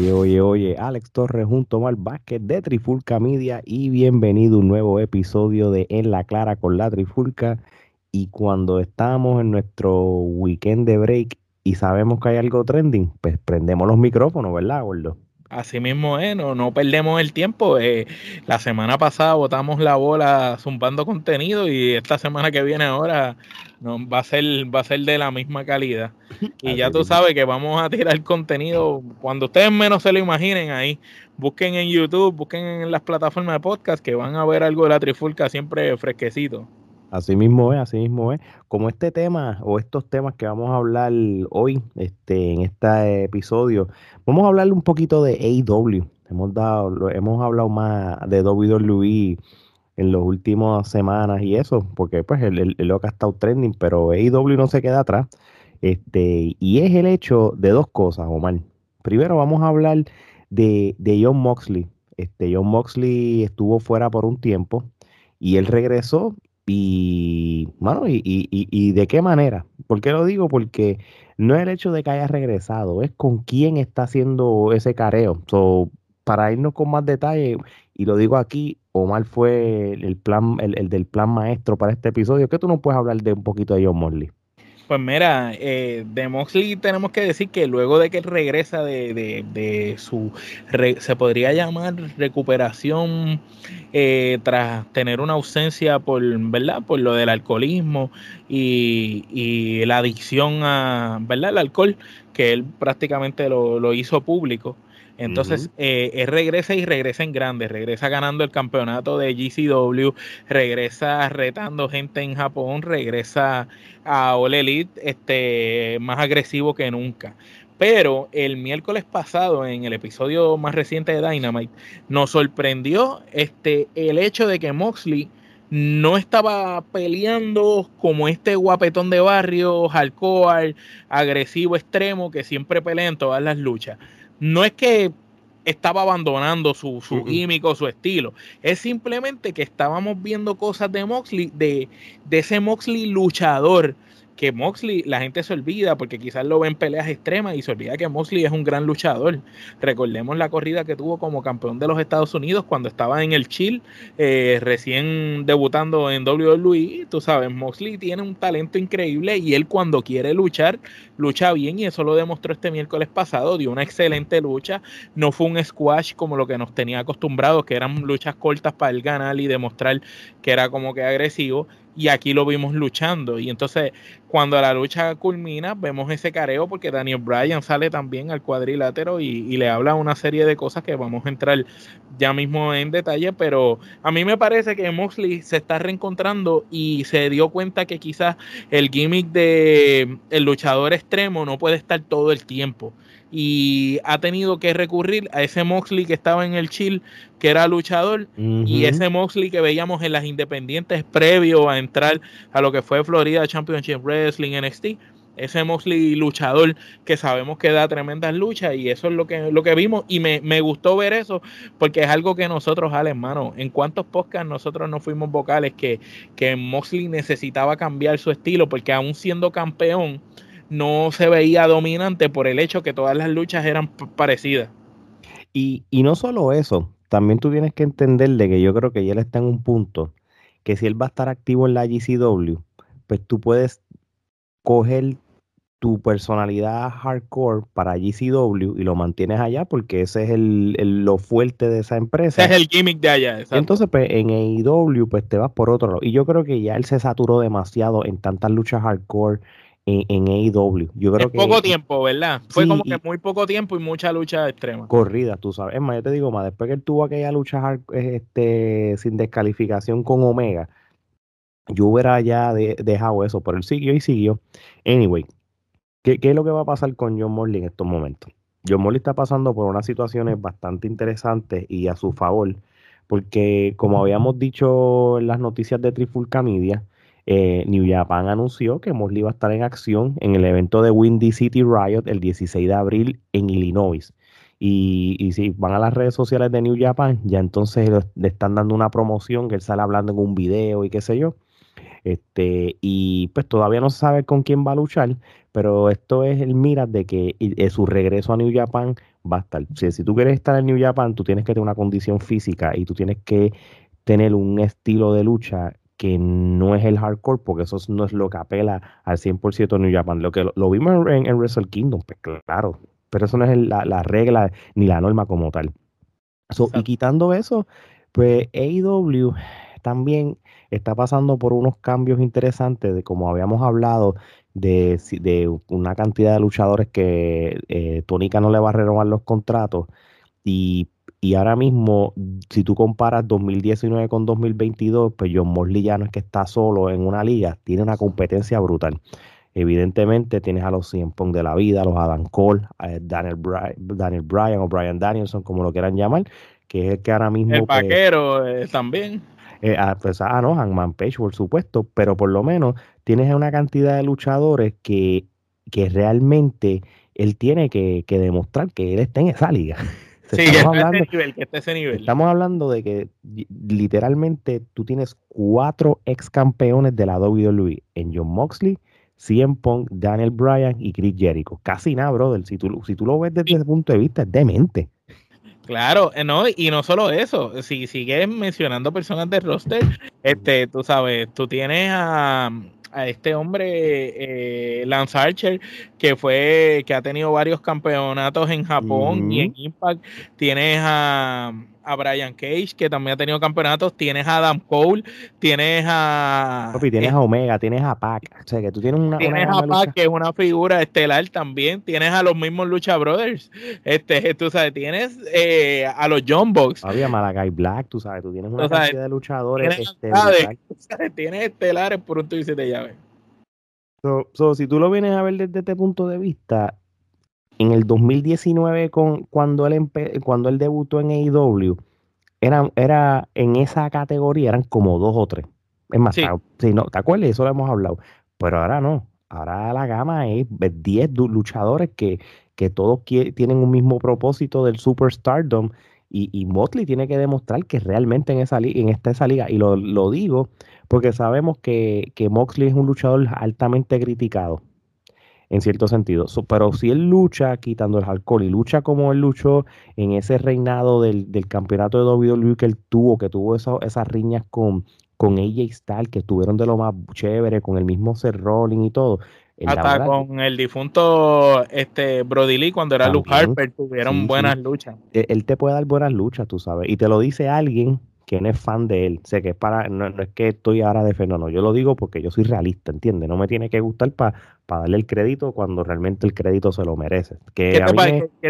Oye, oye, oye, Alex Torres junto a Omar Vázquez de Trifulca Media y bienvenido a un nuevo episodio de En la Clara con la Trifulca. Y cuando estamos en nuestro weekend de break y sabemos que hay algo trending, pues prendemos los micrófonos, ¿verdad, gordo? Así mismo es, no, no perdemos el tiempo. Eh, la semana pasada botamos la bola zumbando contenido y esta semana que viene ahora no, va, a ser, va a ser de la misma calidad. Y ya tú sabes que vamos a tirar contenido cuando ustedes menos se lo imaginen ahí. Busquen en YouTube, busquen en las plataformas de podcast que van a ver algo de la trifulca siempre fresquecito. Así mismo es, así mismo es. Como este tema o estos temas que vamos a hablar hoy este, en este episodio, vamos a hablar un poquito de AEW. Hemos, hemos hablado más de WWE en las últimas semanas y eso, porque pues el, el, lo que ha estado trending, pero AEW no se queda atrás. Este, y es el hecho de dos cosas, Omar. Primero vamos a hablar de, de John Moxley. Este, John Moxley estuvo fuera por un tiempo y él regresó y, mano, y, y, y, de qué manera. ¿Por qué lo digo? Porque no es el hecho de que haya regresado, es con quién está haciendo ese careo. So, para irnos con más detalle, y lo digo aquí, Omar fue el plan, el, el, del plan maestro para este episodio. ¿Qué tú nos puedes hablar de un poquito de John Morley? Pues mira, eh, de Moxley tenemos que decir que luego de que regresa de, de, de su, se podría llamar recuperación eh, tras tener una ausencia por, ¿verdad? Por lo del alcoholismo y, y la adicción a, ¿verdad? Al alcohol, que él prácticamente lo, lo hizo público. Entonces, uh -huh. eh, él regresa y regresa en grande, regresa ganando el campeonato de GCW, regresa retando gente en Japón, regresa a All Elite este, más agresivo que nunca. Pero el miércoles pasado, en el episodio más reciente de Dynamite, nos sorprendió este, el hecho de que Moxley no estaba peleando como este guapetón de barrio, hardcore, agresivo extremo que siempre pelea en todas las luchas no es que estaba abandonando su, su químico, su estilo. Es simplemente que estábamos viendo cosas de Moxley, de, de ese Moxley luchador que Moxley la gente se olvida porque quizás lo ven peleas extremas y se olvida que Moxley es un gran luchador. Recordemos la corrida que tuvo como campeón de los Estados Unidos cuando estaba en el Chill, eh, recién debutando en WWE. Tú sabes, Moxley tiene un talento increíble y él cuando quiere luchar, lucha bien y eso lo demostró este miércoles pasado. Dio una excelente lucha. No fue un squash como lo que nos tenía acostumbrados, que eran luchas cortas para él ganar y demostrar que era como que agresivo y aquí lo vimos luchando. Y entonces, cuando la lucha culmina, vemos ese careo porque Daniel Bryan sale también al cuadrilátero y, le habla una serie de cosas que vamos a entrar ya mismo en detalle. Pero a mí me parece que Moxley se está reencontrando y se dio cuenta que quizás el gimmick de el luchador extremo no puede estar todo el tiempo y ha tenido que recurrir a ese Moxley que estaba en el chill, que era luchador, uh -huh. y ese Moxley que veíamos en las independientes previo a entrar a lo que fue Florida Championship Wrestling NXT. Ese Moxley luchador que sabemos que da tremendas luchas y eso es lo que, lo que vimos y me, me gustó ver eso porque es algo que nosotros, Ale, hermano, en cuántos podcasts nosotros no fuimos vocales que, que Moxley necesitaba cambiar su estilo porque aún siendo campeón, no se veía dominante por el hecho que todas las luchas eran parecidas. Y, y, no solo eso, también tú tienes que entender de que yo creo que ya él está en un punto que si él va a estar activo en la GCW, pues tú puedes coger tu personalidad hardcore para GCW y lo mantienes allá porque ese es el, el lo fuerte de esa empresa. Ese es el gimmick de allá. Exacto. Entonces, pues en AEW, pues te vas por otro lado. Y yo creo que ya él se saturó demasiado en tantas luchas hardcore en, en AEW. Yo creo que, poco tiempo, ¿verdad? Fue sí, como que muy poco tiempo y mucha lucha extrema. Corrida, tú sabes. Es más, yo te digo más, después que él tuvo aquella lucha este, sin descalificación con Omega, yo hubiera ya de, dejado eso, pero él siguió y siguió. Anyway, ¿qué, ¿qué, es lo que va a pasar con John Morley en estos momentos? John Morley está pasando por unas situaciones bastante interesantes y a su favor, porque como habíamos dicho en las noticias de Trifulca Media, eh, New Japan anunció que Mosley va a estar en acción en el evento de Windy City Riot el 16 de abril en Illinois. Y, y, si van a las redes sociales de New Japan, ya entonces le están dando una promoción que él sale hablando en un video y qué sé yo. Este, y pues todavía no se sabe con quién va a luchar, pero esto es el mira de que eh, su regreso a New Japan va a estar. Si, si tú quieres estar en New Japan, tú tienes que tener una condición física y tú tienes que tener un estilo de lucha que no es el hardcore, porque eso no es lo que apela al 100% New Japan. Lo que lo, vimos en, Wrestle Kingdom, pues claro, pero eso no es la, regla ni la norma como tal. y quitando eso, pues AEW también está pasando por unos cambios interesantes de como habíamos hablado de, de una cantidad de luchadores que eh, Tónica no le va a renovar los contratos y y ahora mismo, si tú comparas 2019 con 2022, pues John Mosley ya no es que está solo en una liga, tiene una competencia brutal. Evidentemente tienes a los 100 Pong de la vida, a los Adam Cole, a Daniel, Daniel Bryan o Brian Danielson, como lo quieran llamar, que es el que ahora mismo... El pues, vaquero eh, también. Eh, ah, pues, ah, no, Hangman Page, por supuesto, pero por lo menos tienes una cantidad de luchadores que, que realmente él tiene que, que demostrar que él está en esa liga. Sí, hablando, nivel, que ese nivel. Estamos hablando de que literalmente tú tienes cuatro ex campeones de la WWE en John Moxley, CM Punk, Daniel Bryan y Chris Jericho. Casi nada, brother. Si tú, si tú lo ves desde ese punto de vista, es demente. Claro, eh, no, y no solo eso, si sigues mencionando personas de roster, este, tú sabes, tú tienes a, a este hombre, eh, Lance Archer, que fue, que ha tenido varios campeonatos en Japón y en Impact. Tienes a, a Brian Cage, que también ha tenido campeonatos, tienes a Adam Cole, tienes a... tienes a Omega, tienes a Pac, o sea que tú tienes una... Tienes a Pac, que es una figura estelar también, tienes a los mismos Lucha Brothers, este, tú sabes, tienes eh, a los John Box. Había Malakai Black, tú sabes, tú tienes una cantidad de luchadores estelares. Tienes estelares por un tuit de llave. So, si tú lo vienes a ver desde este punto de vista, en el 2019 con, cuando, él cuando él debutó en AEW, era, era, en esa categoría eran como dos o tres. Es más, ¿te, no, ¿te acuerdas? Eso lo hemos hablado. Pero ahora no. Ahora la gama es 10 luchadores que, que todos tienen un mismo propósito del Superstardom. Y, y Motley tiene que demostrar que realmente en, esa, en esta esa liga, y lo, lo digo porque sabemos que, que Moxley es un luchador altamente criticado en cierto sentido. pero si él lucha quitando el alcohol y lucha como él luchó en ese reinado del, campeonato de WWE que él tuvo, que tuvo esas riñas con, con AJ Styles, que estuvieron de lo más chévere, con el mismo Seth Rollins y todo. Hasta con el difunto este Brody Lee cuando era Luke Harper tuvieron buenas luchas. E, él te puede dar buenas luchas, tú sabes. Y te lo dice alguien quién es fan de él. Sé que es para, no, es que estoy ahora de no, no, yo lo digo porque yo soy realista, ¿entiendes? No me tiene que gustar para darle el crédito cuando realmente el crédito se lo merece. ¿Qué,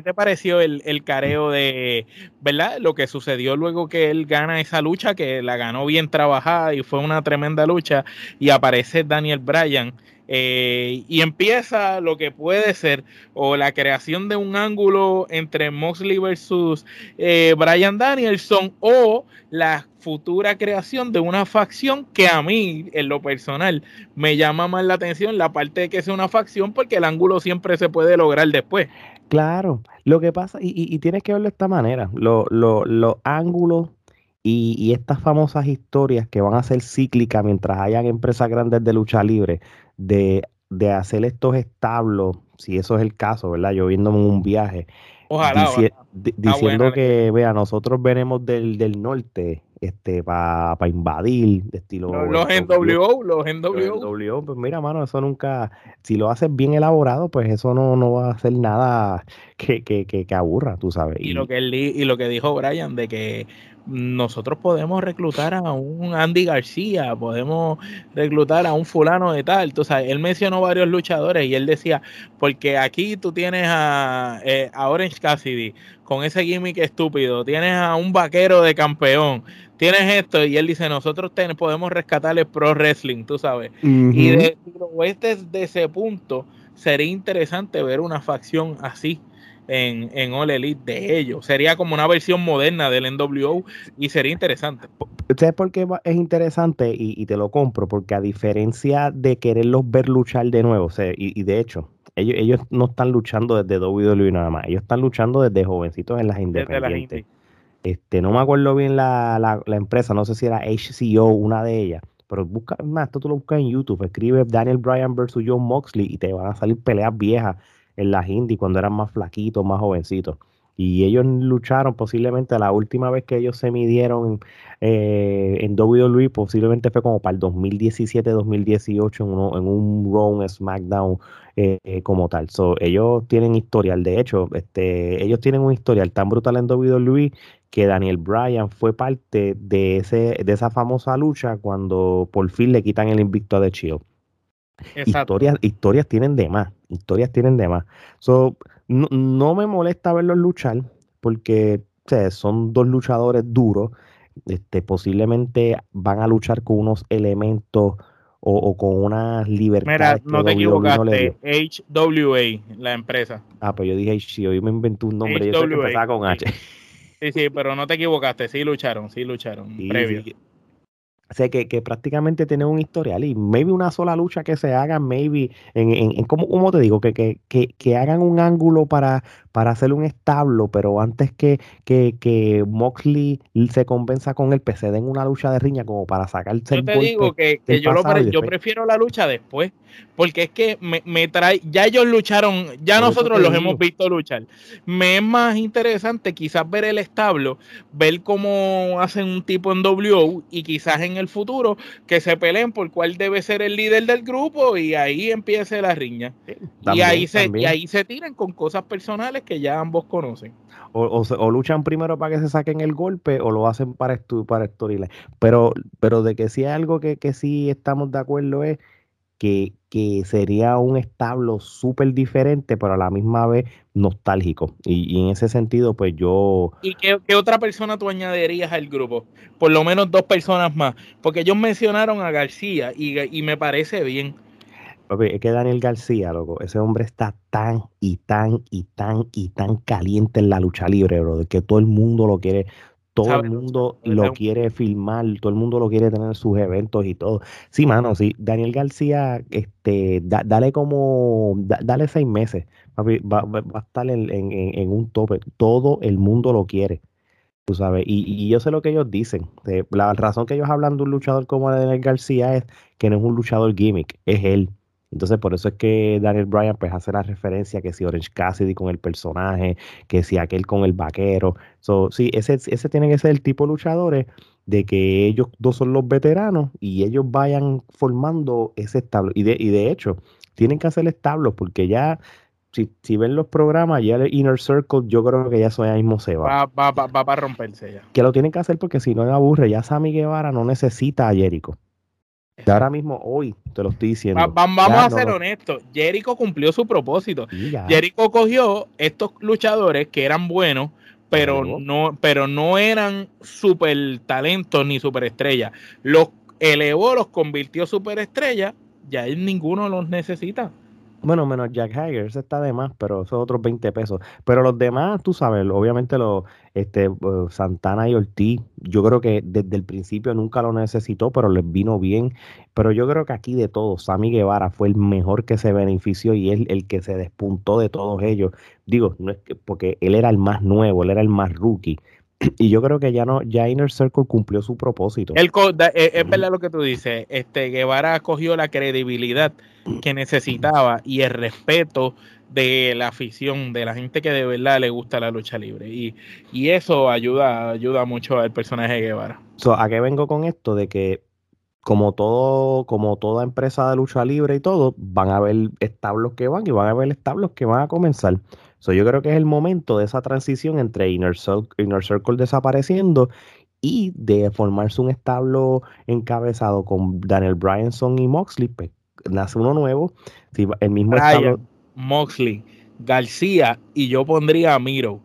te pareció el, el, careo de, ¿verdad? Lo que sucedió luego que él gana esa lucha, que la ganó bien trabajada y fue una tremenda lucha, y aparece Daniel Bryan eh, y empieza lo que puede ser o la creación de un ángulo entre Moxley versus eh, Brian Danielson o la futura creación de una facción que a mí, en lo personal, me llama más la atención la parte de que sea una facción porque el ángulo siempre se puede lograr después. Claro, lo que pasa, y, tienes que verlo de esta manera, los ángulos y, y, estas famosas historias que van a ser cíclicas mientras hayan empresas grandes de lucha libre, de, de hacer estos establos, si eso es el caso, ¿verdad? Yo viéndome un viaje, diciendo que, vea, nosotros venimos del, del norte este para invadir, de estilo... Los, NWO, los NWO. pues mira, mano, eso nunca, si lo haces bien elaborado, pues eso no, no va a hacer nada que, que, que, que aburra, tú sabes. Y, lo que él, y lo que dijo Brian, de que nosotros podemos reclutar a un Andy García, podemos reclutar a un fulano de tal. Entonces, él mencionó varios luchadores y él decía, porque aquí tú tienes a, eh, a Orange Cassidy con ese gimmick estúpido, tienes a un vaquero de campeón, tienes esto, y él dice, nosotros podemos rescatar el pro wrestling, tú sabes. Y de, de ese punto, sería interesante ver una facción así en, en All Elite de ellos. Sería como una versión moderna del NWO y sería interesante. ¿Sabes por qué es interesante? Y, te lo compro, porque a diferencia de quererlos ver luchar de nuevo, y, de hecho, ellos, ellos no están luchando desde WWE nada más, ellos están luchando desde jovencitos en las independientes. Este, no me acuerdo bien la, la, empresa, no sé si era HCO, una de ellas, pero busca, más, esto tú lo buscas en YouTube, escribe Daniel Bryan versus John Moxley y te van a salir peleas viejas en las indies cuando eran más flaquitos, más jovencitos. y ellos lucharon posiblemente la última vez que ellos se midieron eh, en WWE, posiblemente fue como para el 2017-2018 en, en, un Raw, SmackDown eh, eh, como tal. So, ellos tienen historial, de hecho, este, ellos tienen un historial tan brutal en WWE que Daniel Bryan fue parte de, ese, de esa famosa lucha cuando por fin le quitan el invicto de Chill. Historias, historias tienen de más, historias tienen de más. So, no, me molesta verlos luchar porque son dos luchadores duros. Este, posiblemente van a luchar con unos elementos o, con unas libertades. Mira, no te equivocaste, HWA, la empresa. Ah, pues yo dije HCO, hoy me inventé un nombre, yo sé que empezaba con H. Sí, sí, pero no te equivocaste, sí lucharon, sí lucharon, previo. Sé que, que, prácticamente tiene un historial y maybe una sola lucha que se haga, maybe, en, en, en como, te digo, que, que, que, que hagan un ángulo para, para hacer un establo, pero antes que, que, que Moxley se convenza con el PC den una lucha de riña como para sacarse Yo te digo que, yo, lo yo prefiero la lucha después, porque es que me, me trae, ya ellos lucharon, ya nosotros los hemos visto luchar. Me es más interesante quizás ver el establo, ver cómo hacen un tipo en WO y quizás en el futuro que se peleen por cuál debe ser el líder del grupo y ahí empiece la riña. y, ahí se, y ahí se tiran con cosas personales que ya ambos conocen. O, o, luchan primero para que se saquen el golpe o lo hacen para, estu para storyline. Pero, pero de que sí hay algo que, que sí estamos de acuerdo es que, que sería un establo súper diferente, pero a la misma vez nostálgico. Y, en ese sentido, pues yo... ¿Y qué, otra persona tú añadirías al grupo? Por lo menos dos personas más. Porque ellos mencionaron a García y, y me parece bien. Es que Daniel García, loco, ese hombre está tan y tan y tan y tan caliente en la lucha libre, bro, de que todo el mundo lo quiere todo el mundo lo quiere filmar, todo el mundo lo quiere tener en sus eventos y todo. Sí, mano, sí. Daniel García, este, dale como, dale seis meses, va, a estar en, un tope. Todo el mundo lo quiere, tú sabes. Y, y, yo sé lo que ellos dicen. La razón que ellos hablan de un luchador como Daniel García es que no es un luchador gimmick, es él. Entonces, por eso es que Daniel Bryan pues hace la referencia que si Orange Cassidy con el personaje, que si aquel con el vaquero. So, sí, ese, ese tiene que ser el tipo de luchadores de que ellos dos son los veteranos y ellos vayan formando ese establo. Y de, y de hecho, tienen que hacer establos porque ya, si, si ven los programas, ya el Inner Circle, yo creo que ya eso ya mismo se va. Va, va, va, para romperse ya. Que lo tienen que hacer porque si no me aburre, ya Sammy Guevara no necesita a Jericho ahora mismo, hoy, te lo estoy diciendo. vamos a ser honestos. Jericho cumplió su propósito. Jericho cogió estos luchadores que eran buenos, pero no, pero no eran super talentos ni super estrellas. Los elevó, los convirtió super estrellas. Ya él ninguno los necesita. Bueno, menos Jack Hager, ese está de más, pero esos otros 20 pesos. Pero los demás, tú sabes, obviamente los este, Santana y Ortiz, yo creo que desde el principio nunca lo necesitó, pero les vino bien. Pero yo creo que aquí de todos, Sammy Guevara fue el mejor que se benefició y es el que se despuntó de todos ellos. Digo, no es que, porque él era el más nuevo, él era el más rookie. Y yo creo que ya no, ya Inner Circle cumplió su propósito. El, eh, es, verdad lo que tú dices. Este Guevara cogió la credibilidad que necesitaba y el respeto de la afición, de la gente que de verdad le gusta la lucha libre. Y, y eso ayuda, ayuda mucho al personaje de Guevara. ¿A qué vengo con esto? De que como todo, como toda empresa de lucha libre y todo, van a haber establos que van y van a haber establos que van a comenzar. So, yo creo que es el momento de esa transición entre Inner Circle, desapareciendo y de formarse un establo encabezado con Daniel Bryanson y Moxley. Pues, nace uno nuevo. el mismo establo. Moxley, García y yo pondría a Miro.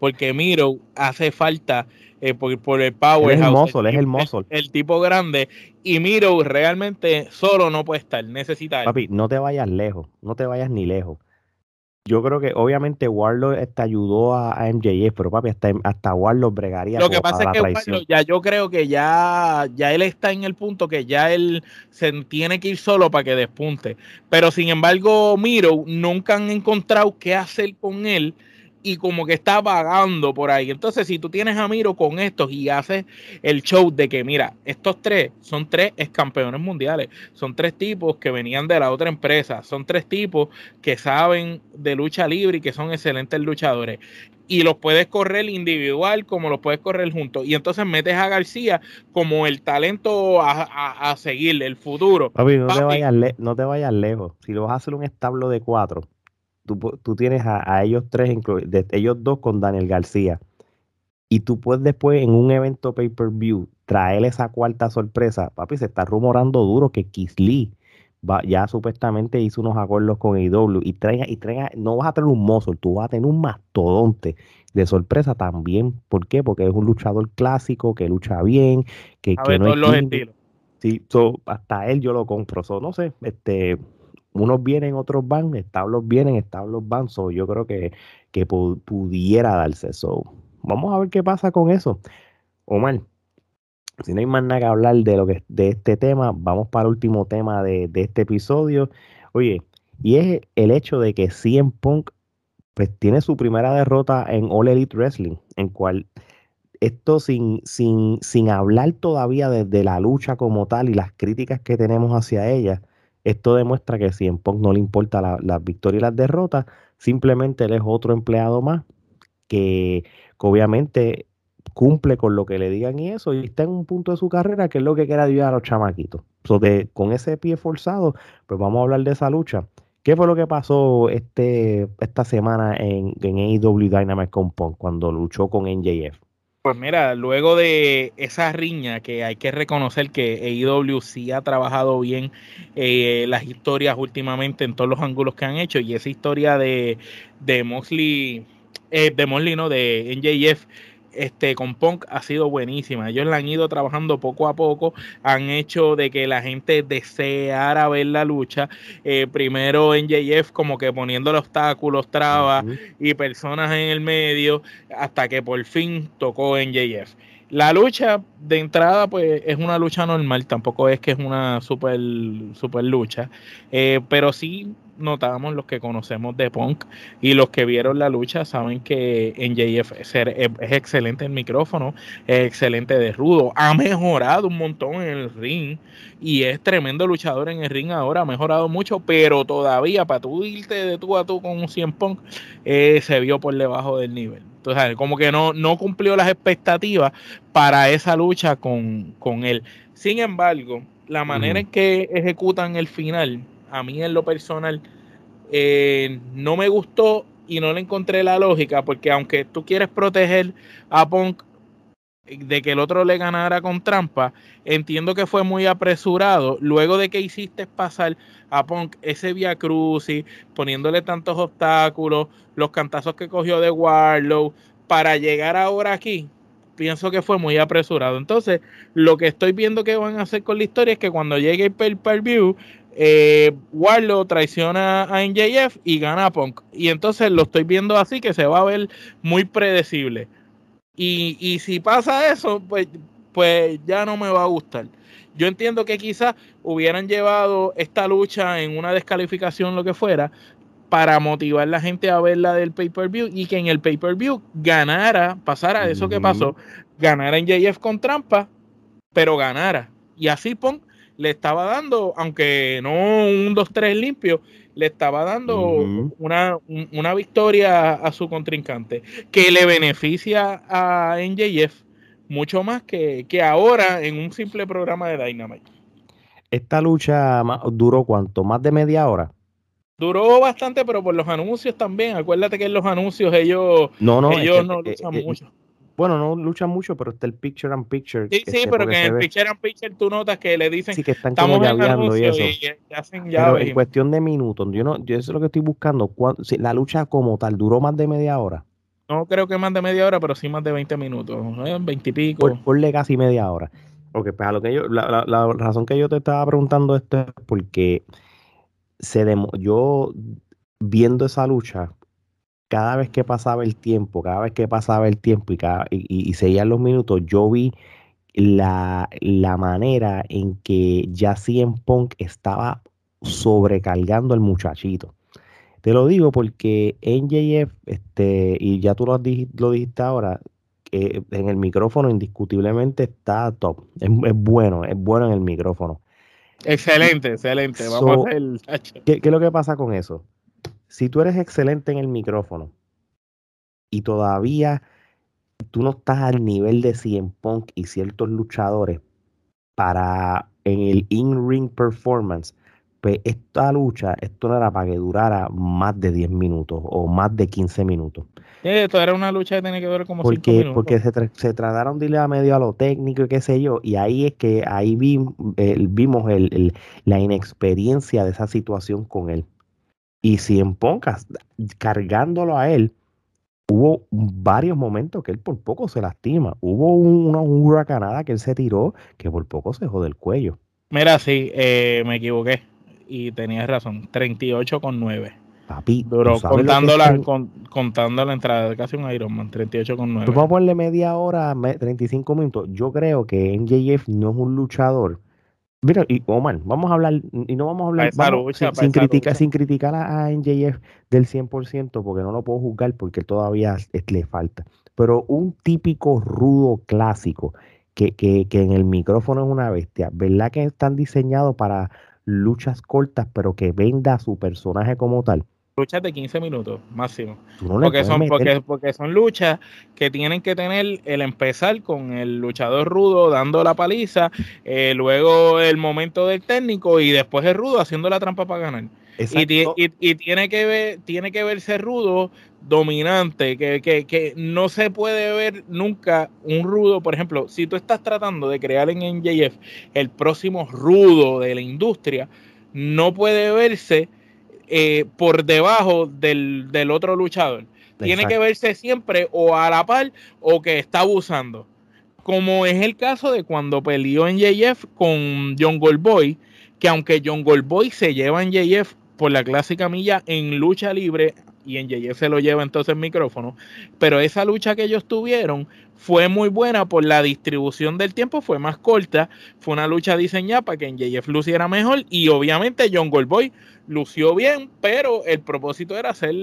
Porque Miro hace falta eh, por, el power. Es el es el El, tipo grande. Y Miro realmente solo no puede estar. Necesita. Papi, no te vayas lejos. No te vayas ni lejos yo creo que obviamente Warlock te ayudó a, a, MJF, pero papi, hasta, hasta Warlock bregaría. Lo que pasa es que ya yo creo que ya, ya él está en el punto que ya él se tiene que ir solo para que despunte. Pero sin embargo, Miro nunca han encontrado qué hacer con él y como que está vagando por ahí. Entonces, si tú tienes a Miro con estos y haces el show de que, mira, estos tres son tres ex campeones mundiales, son tres tipos que venían de la otra empresa, son tres tipos que saben de lucha libre y que son excelentes luchadores. Y los puedes correr individual como los puedes correr juntos. Y entonces metes a García como el talento a, seguir, el futuro. Papi, no, Te vayas no te vayas lejos. Si lo vas a hacer un establo de cuatro, tú, tienes a, ellos tres, de, ellos dos con Daniel García. Y tú puedes después en un evento pay-per-view traer esa cuarta sorpresa. Papi, se está rumorando duro que Kisly va, ya supuestamente hizo unos acuerdos con IW y traiga, y traiga, no vas a tener un mozo, tú vas a tener un mastodonte de sorpresa también. ¿Por qué? Porque es un luchador clásico que lucha bien, que, que no los estilos. Sí, hasta él yo lo compro. no sé, este, unos vienen, otros van, establos vienen, establos van. So, yo creo que, que pudiera darse eso. Vamos a ver qué pasa con eso. Omar, si no hay más nada que hablar de, lo que, de este tema, vamos para el último tema de, este episodio. Oye, y es el hecho de que CM Punk pues, tiene su primera derrota en All Elite Wrestling, en cual esto sin, sin, sin hablar todavía de, de, la lucha como tal y las críticas que tenemos hacia ella, esto demuestra que si en Punk no le importa las la victorias y las derrotas, simplemente él es otro empleado más que, obviamente cumple con lo que le digan y eso, y está en un punto de su carrera que es lo que quiere ayudar a los chamaquitos. con ese pie forzado, pues vamos a hablar de esa lucha. ¿Qué fue lo que pasó este, esta semana en, en AEW Dynamite con Punk cuando luchó con NJF? Pues mira, luego de esa riña que hay que reconocer que AEW sí ha trabajado bien eh, las historias últimamente en todos los ángulos que han hecho y esa historia de, de Mosley, eh, de Mosley, no, de NJF este, con Punk ha sido buenísima. Ellos la han ido trabajando poco a poco, han hecho de que la gente deseara ver la lucha. Eh, primero en JF como que poniéndole obstáculos, trabas y personas en el medio, hasta que por fin tocó en JF. La lucha de entrada, pues es una lucha normal, tampoco es que es una super, super lucha, eh, pero sí notamos los que conocemos de Punk y los que vieron la lucha saben que NJF es, es excelente en micrófono, es excelente de rudo, ha mejorado un montón en el ring y es tremendo luchador en el ring ahora, ha mejorado mucho, pero todavía para tú irte de tú a tú con un 100 Punk eh, se vio por debajo del nivel. Entonces, como que no, no cumplió las expectativas para esa lucha con, con él. Sin embargo, la manera en que ejecutan el final a mí en lo personal eh, no me gustó y no le encontré la lógica, porque aunque tú quieres proteger a Punk de que el otro le ganara con trampa, entiendo que fue muy apresurado. Luego de que hiciste pasar a Punk ese via crucis, poniéndole tantos obstáculos, los cantazos que cogió de Warlow, para llegar ahora aquí, pienso que fue muy apresurado. Entonces, lo que estoy viendo que van a hacer con la historia es que cuando llegue el pay-per-view, eh, Warlow traiciona a NJF y gana a Punk. Y entonces lo estoy viendo así que se va a ver muy predecible. Y, si pasa eso, pues, pues ya no me va a gustar. Yo entiendo que quizás hubieran llevado esta lucha en una descalificación, lo que fuera, para motivar a la gente a ver la del pay-per-view y que en el pay-per-view ganara, pasara eso que pasó, ganara en JF con trampa, pero ganara. Y así Punk le estaba dando, aunque no un 2-3 limpio, le estaba dando una, una, victoria a su contrincante que le beneficia a NJF mucho más que, ahora en un simple programa de Dynamite. ¿Esta lucha duró cuánto? ¿Más de media hora? Duró bastante, pero por los anuncios también. Acuérdate que en los anuncios ellos no, ellos no eh, luchan eh, mucho. Bueno, no luchan mucho, pero está el picture and picture. Sí, sí, pero que en el picture and picture tú notas que le dicen sí, que están estamos como y eso. Y, hacen pero en cuestión de minutos, yo no, yo eso es lo que estoy buscando. Si la lucha como tal duró más de media hora. No creo que más de media hora, pero sí más de 20 minutos, ¿eh? 20 y pico. Por, ponle casi media hora. Porque pues a lo que yo, la, la, razón que yo te estaba preguntando esto es porque se yo viendo esa lucha, cada vez que pasaba el tiempo, cada vez que pasaba el tiempo y, cada, y, seguían los minutos, yo vi la, manera en que ya en Punk estaba sobrecargando al muchachito. Te lo digo porque NJF, este, y ya tú lo, lo dijiste ahora, en el micrófono indiscutiblemente está top. Es, bueno, es bueno en el micrófono. Excelente, excelente. Vamos a ¿qué, ¿Qué es lo que pasa con eso? Si tú eres excelente en el micrófono y todavía tú no estás al nivel de CM Punk y ciertos luchadores para en el in-ring performance, pues esta lucha, esto no era para que durara más de 10 minutos o más de 15 minutos. esto era una lucha que tenía que durar como porque, 5 minutos. Porque se, se trataron de ir a medio a lo técnico y qué sé yo, y ahí es que ahí vimos el, la inexperiencia de esa situación con él. Y si en Poncas, cargándolo a él, hubo varios momentos que él por poco se lastima. Hubo una, huracanada que él se tiró que por poco se jode el cuello. Mira, sí, eh, me equivoqué y tenías razón, 38 con 9. Papi, Duró contando la, contando la entrada de casi un Ironman, 38 con 9. vamos a ponerle media hora, 35 minutos. Yo creo que NJF no es un luchador. Mira, y Omar, vamos a hablar, y no vamos a hablar sin, criticar, sin criticar a, NJF del 100%, porque no lo puedo juzgar porque todavía le falta. Pero un típico rudo clásico, que, que, que en el micrófono es una bestia, ¿verdad que están diseñados para luchas cortas, pero que venda a su personaje como tal. Luchas de 15 minutos máximo. porque, son, porque, porque, son luchas que tienen que tener el empezar con el luchador rudo dando la paliza, eh, luego el momento del técnico y después el rudo haciendo la trampa para ganar. Y, tiene, que ver, tiene que verse rudo, dominante, que, que, que, no se puede ver nunca un rudo, por ejemplo, si tú estás tratando de crear en NJF el próximo rudo de la industria, no puede verse eh, por debajo del, otro luchador. Tiene que verse siempre o a la par o que está abusando. Como es el caso de cuando peleó en JF con John Goldboy, que aunque John Goldboy se lleva en JF por la clásica milla en lucha libre y en JF se lo lleva entonces el micrófono, pero esa lucha que ellos tuvieron fue muy buena por la distribución del tiempo, fue más corta, fue una lucha diseñada para que en JF luciera mejor y obviamente John Goldboy lució bien, pero el propósito era hacer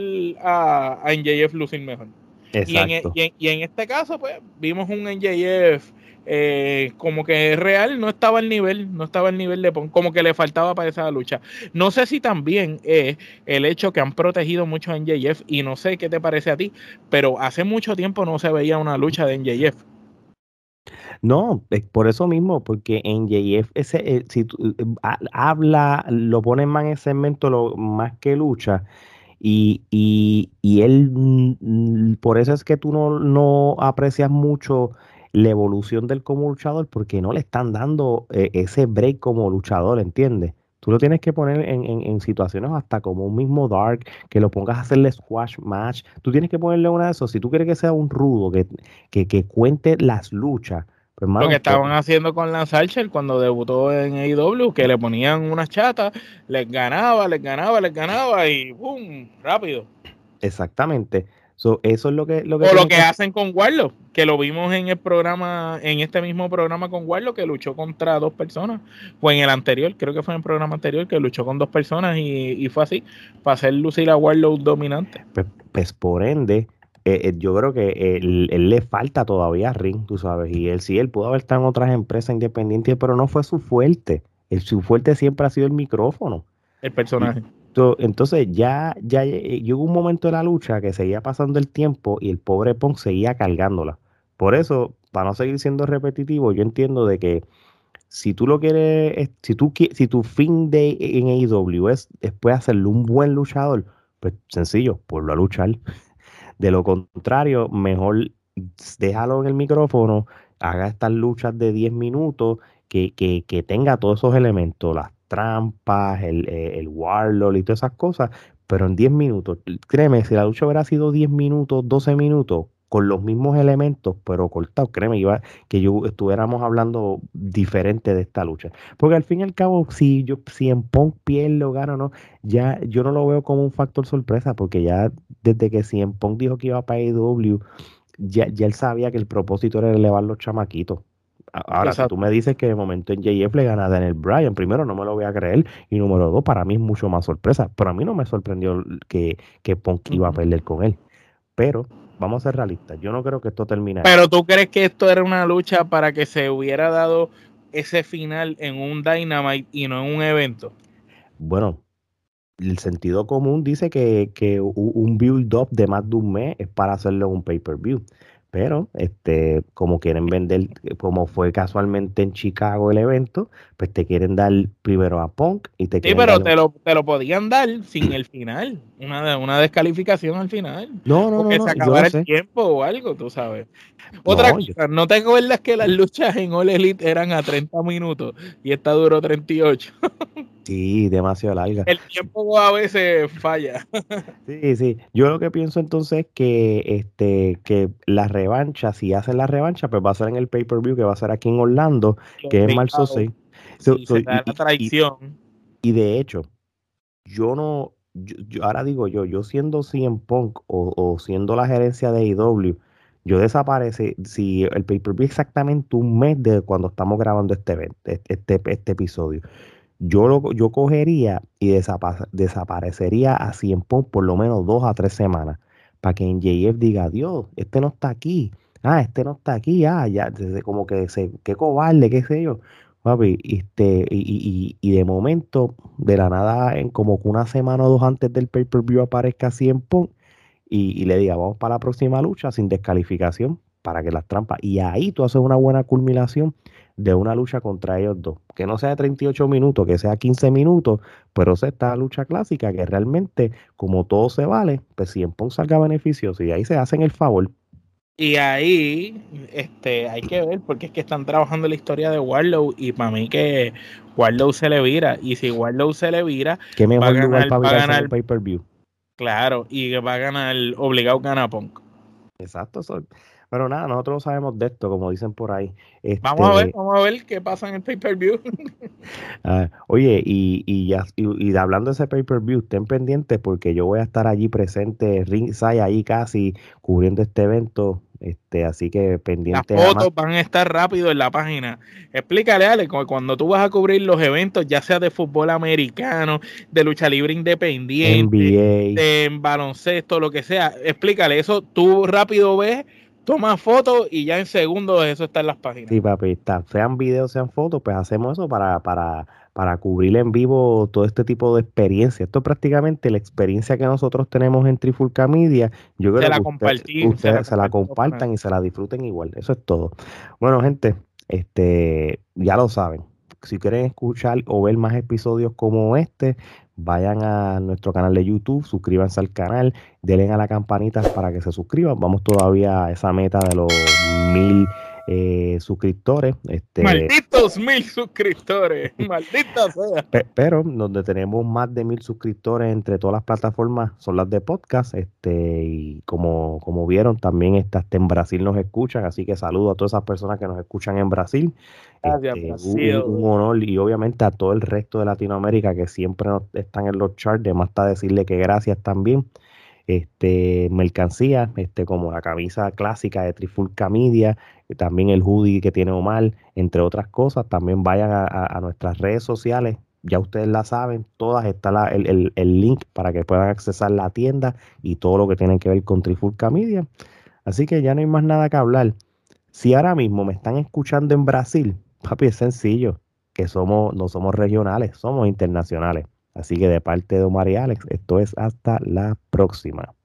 a, a NJF lucir mejor. Y en, e, y, y en, este caso, pues, vimos un NJF eh, como que real no estaba al nivel, no estaba al nivel de como que le faltaba para esa lucha. No sé si también es el hecho que han protegido mucho a NJF y no sé qué te parece a ti, pero hace mucho tiempo no se veía una lucha de NJF. No, por eso mismo, porque en ese, eh, si eh, habla, lo ponen más en segmento lo, más que lucha, y, y, y, él, mm, por eso es que tú no, no aprecias mucho la evolución del como luchador porque no le están dando eh, ese break como luchador, ¿entiendes? Tú lo tienes que poner en, situaciones hasta como un mismo Dark, que lo pongas a hacerle squash match. Tú tienes que ponerle una de esos. Si tú quieres que sea un rudo, que, que, cuente las luchas. Pues, lo que pues estaban haciendo con Lance Archer cuando debutó en AEW, que le ponían unas chatas, les ganaba, les ganaba, les ganaba y ¡pum! Rápido. Exactamente eso es lo que... Lo que o lo que, hacen con Warlock, que lo vimos en el programa, en este mismo programa con Warlock, que luchó contra dos personas. O en el anterior, creo que fue en el programa anterior, que luchó con dos personas y, fue así, para hacer lucir a Warlock dominante. Pues, pues por ende, eh, eh, yo creo que él, le falta todavía ring, tú sabes, y él sí, él pudo haber estado en otras empresas independientes, pero no fue su fuerte. El, su fuerte siempre ha sido el micrófono. El personaje. Entonces ya, ya llegó un momento de la lucha que seguía pasando el tiempo y el pobre Punk seguía cargándola. Por eso, para no seguir siendo repetitivo, yo entiendo de que si tú lo quieres, si tú si tu fin de en AEW es después hacerle un buen luchador, pues sencillo, ponlo a luchar. De lo contrario, mejor déjalo en el micrófono, haga estas luchas de 10 minutos, que, que, que tenga todos esos elementos, las trampas, el, eh, el Warlord y todas esas cosas, pero en 10 minutos. Créeme, si la lucha hubiera sido 10 minutos, 12 minutos, con los mismos elementos, pero cortados, créeme, iba, que yo estuviéramos hablando diferente de esta lucha. Porque al fin y al cabo, si yo, si en Punk pierde o gana o no, ya yo no lo veo como un factor sorpresa, porque ya desde que si en dijo que iba para AEW, ya, ya él sabía que el propósito era elevar los chamaquitos Ahora, si tú me dices que de momento en JF le gana a Daniel Bryan, primero no me lo voy a creer, y número dos, para mí es mucho más sorpresa. Pero a mí no me sorprendió que, que Punk iba a perder con él. Pero vamos a ser realistas, yo no creo que esto termine. Pero tú crees que esto era una lucha para que se hubiera dado ese final en un Dynamite y no en un evento? Bueno, el sentido común dice que, que un build-up de más de un mes es para hacerlo en un pay-per-view. Pero, este, como quieren vender, como fue casualmente en Chicago el evento, pues te quieren dar primero a Punk y te Sí, pero te, lo, te lo podían dar sin el final, una, una descalificación al final. No, no, porque no. se acabara el tiempo o algo, tú sabes. Otra cosa, ¿no te acuerdas que las luchas en All Elite eran a 30 minutos y esta duró 38? Sí, demasiado larga. El tiempo a veces falla. Sí, sí. Yo lo que pienso entonces es que, este, que la revancha, si hacen la revancha, pues va a ser en el pay-per-view que va a ser aquí en Orlando, que es marzo 6. la traición. Y, de hecho, yo no, yo, ahora digo yo, yo siendo CM Punk o, o siendo la gerencia de AEW, yo desaparece, si el pay-per-view exactamente un mes de cuando estamos grabando este, evento, este, este episodio yo, lo, yo cogería y desaparecería a 100 Punk por lo menos dos a tres semanas para que en JF diga, Dios, este no está aquí, ah, este no está aquí, ah, ya, como que se, qué cobarde, qué sé yo. Papi, este, y, y, de momento, de la nada, en como que una semana o dos antes del pay-per-view aparezca 100 Punk y, y le diga, vamos para la próxima lucha sin descalificación para que las trampas. Y ahí tú haces una buena culminación de una lucha contra ellos dos. Que no sea de 38 minutos, que sea 15 minutos, pero sea esta lucha clásica que realmente, como todo se vale, pues siempre salga beneficioso y ahí se hacen el favor. Y ahí este, hay que ver, porque es que están trabajando la historia de Warlow y para mí que Warlow se le vira. Y si Warlow se le vira, ¿qué mejor va a ganar, lugar para ganar el pay-per-view? Claro, y va a ganar obligado gana Punk. Exacto, pero nada, nosotros sabemos de esto, como dicen por ahí. vamos a ver, este vamos a ver qué pasa en el pay-per-view. Ah, oye, y, y, ya, y, hablando de ese pay-per-view, estén pendientes porque yo voy a estar allí presente, ringside ahí casi, cubriendo este evento. Este, así que pendiente. Las fotos van a estar rápido en la página. Explícale, Ale, cuando tú vas a cubrir los eventos, ya sea de fútbol americano, de lucha libre independiente, de baloncesto, lo que sea, explícale eso. Tú rápido ves toma fotos y ya en segundos eso está en las páginas. Sí, papi, está. Sean videos, sean fotos, pues hacemos eso para, para, para cubrir en vivo todo este tipo de experiencia. Esto es prácticamente la experiencia que nosotros tenemos en Trifulca Media. Yo creo que ustedes se la, compartan y se la disfruten igual. Eso es todo. Bueno, gente, este, ya lo saben. Si quieren escuchar o ver más episodios como este, vayan a nuestro canal de YouTube, suscríbanse al canal, denle a la campanita para que se suscriban. Vamos todavía a esa meta de los mil eh, suscriptores. Este, Malditos mil suscriptores, maldita sea. pero donde tenemos más de mil suscriptores entre todas las plataformas son las de podcast. Este, y como, como vieron, también estas en Brasil nos escuchan, así que saludo a todas esas personas que nos escuchan en Brasil. Este, un, honor y obviamente a todo el resto de Latinoamérica que siempre están en los charts, de más está decirle que gracias también este, mercancía, este, como la camisa clásica de Trifulca Media, también el hoodie que tiene Omar, entre otras cosas. También vayan a, nuestras redes sociales, ya ustedes la saben, todas está el, link para que puedan accesar la tienda y todo lo que tiene que ver con Trifulca Media. Así que ya no hay más nada que hablar. Si ahora mismo me están escuchando en Brasil, papi, es sencillo, que somos, no somos regionales, somos internacionales. Así que de parte de Omar y Alex, esto es hasta la próxima.